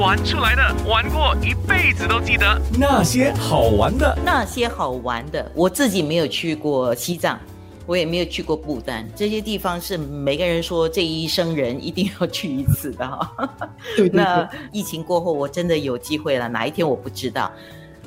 玩出来的，玩过一辈子都记得。那些好玩的，那些好玩的，我自己没有去过西藏，我也没有去过不丹，这些地方是每个人说这一生人一定要去一次的哈。对对对那疫情过后，我真的有机会了，哪一天我不知道。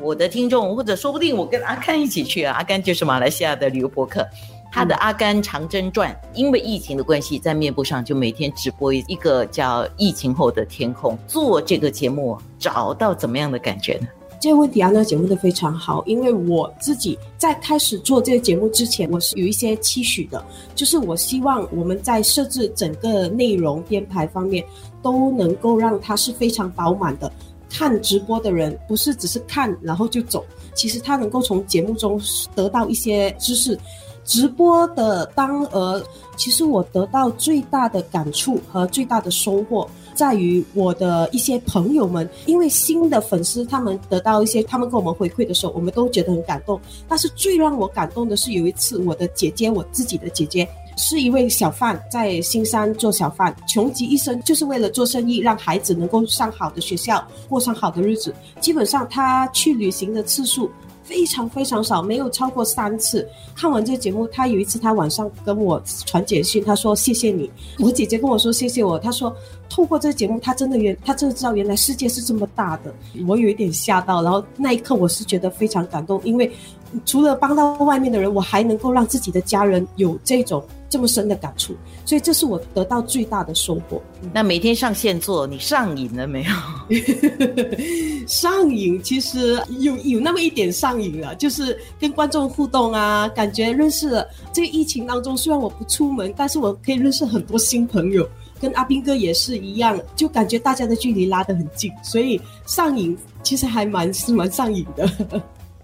我的听众，或者说不定我跟阿甘一起去啊，阿甘就是马来西亚的旅游博客。他的《阿甘长征传》因为疫情的关系，在面部上就每天直播一个叫“疫情后的天空”。做这个节目，找到怎么样的感觉呢？这个问题安娜姐问的非常好，因为我自己在开始做这个节目之前，我是有一些期许的，就是我希望我们在设置整个内容编排方面都能够让它是非常饱满的。看直播的人不是只是看然后就走，其实他能够从节目中得到一些知识。直播的当儿，其实我得到最大的感触和最大的收获，在于我的一些朋友们，因为新的粉丝他们得到一些，他们给我们回馈的时候，我们都觉得很感动。但是最让我感动的是有一次，我的姐姐，我自己的姐姐。是一位小贩，在新山做小贩，穷极一生就是为了做生意，让孩子能够上好的学校，过上好的日子。基本上他去旅行的次数非常非常少，没有超过三次。看完这个节目，他有一次他晚上跟我传简讯，他说谢谢你。我姐姐跟我说谢谢我，他说透过这个节目，他真的原他真的知道原来世界是这么大的。我有一点吓到，然后那一刻我是觉得非常感动，因为除了帮到外面的人，我还能够让自己的家人有这种这么深的感触，所以这是我得到最大的收获。那每天上线做，你上瘾了没有？上瘾其实有有那么一点上瘾了，就是跟观众互动啊，感觉认识了。这个疫情当中，虽然我不出门，但是我可以认识很多新朋友。跟阿斌哥也是一样，就感觉大家的距离拉得很近，所以上瘾其实还蛮是蛮上瘾的。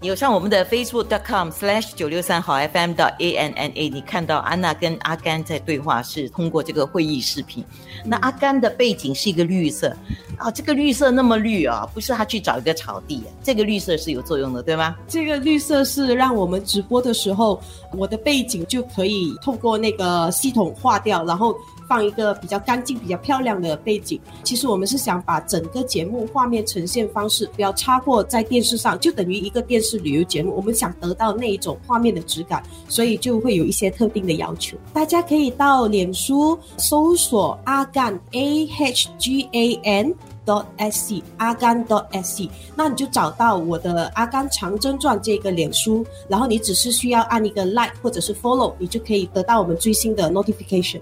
有上我们的 facebook.com/slash 九六三好 FM 的 A N N A，你看到安娜跟阿甘在对话，是通过这个会议视频。那阿甘的背景是一个绿色啊，这个绿色那么绿啊，不是他去找一个草地，这个绿色是有作用的，对吗？这个绿色是让我们直播的时候，我的背景就可以透过那个系统化掉，然后。放一个比较干净、比较漂亮的背景。其实我们是想把整个节目画面呈现方式不要超过在电视上，就等于一个电视旅游节目。我们想得到那一种画面的质感，所以就会有一些特定的要求。大家可以到脸书搜索阿干 A H G A N dot S C 阿甘 dot S C，那你就找到我的《阿甘长征传》这个脸书，然后你只是需要按一个 like 或者是 follow，你就可以得到我们最新的 notification。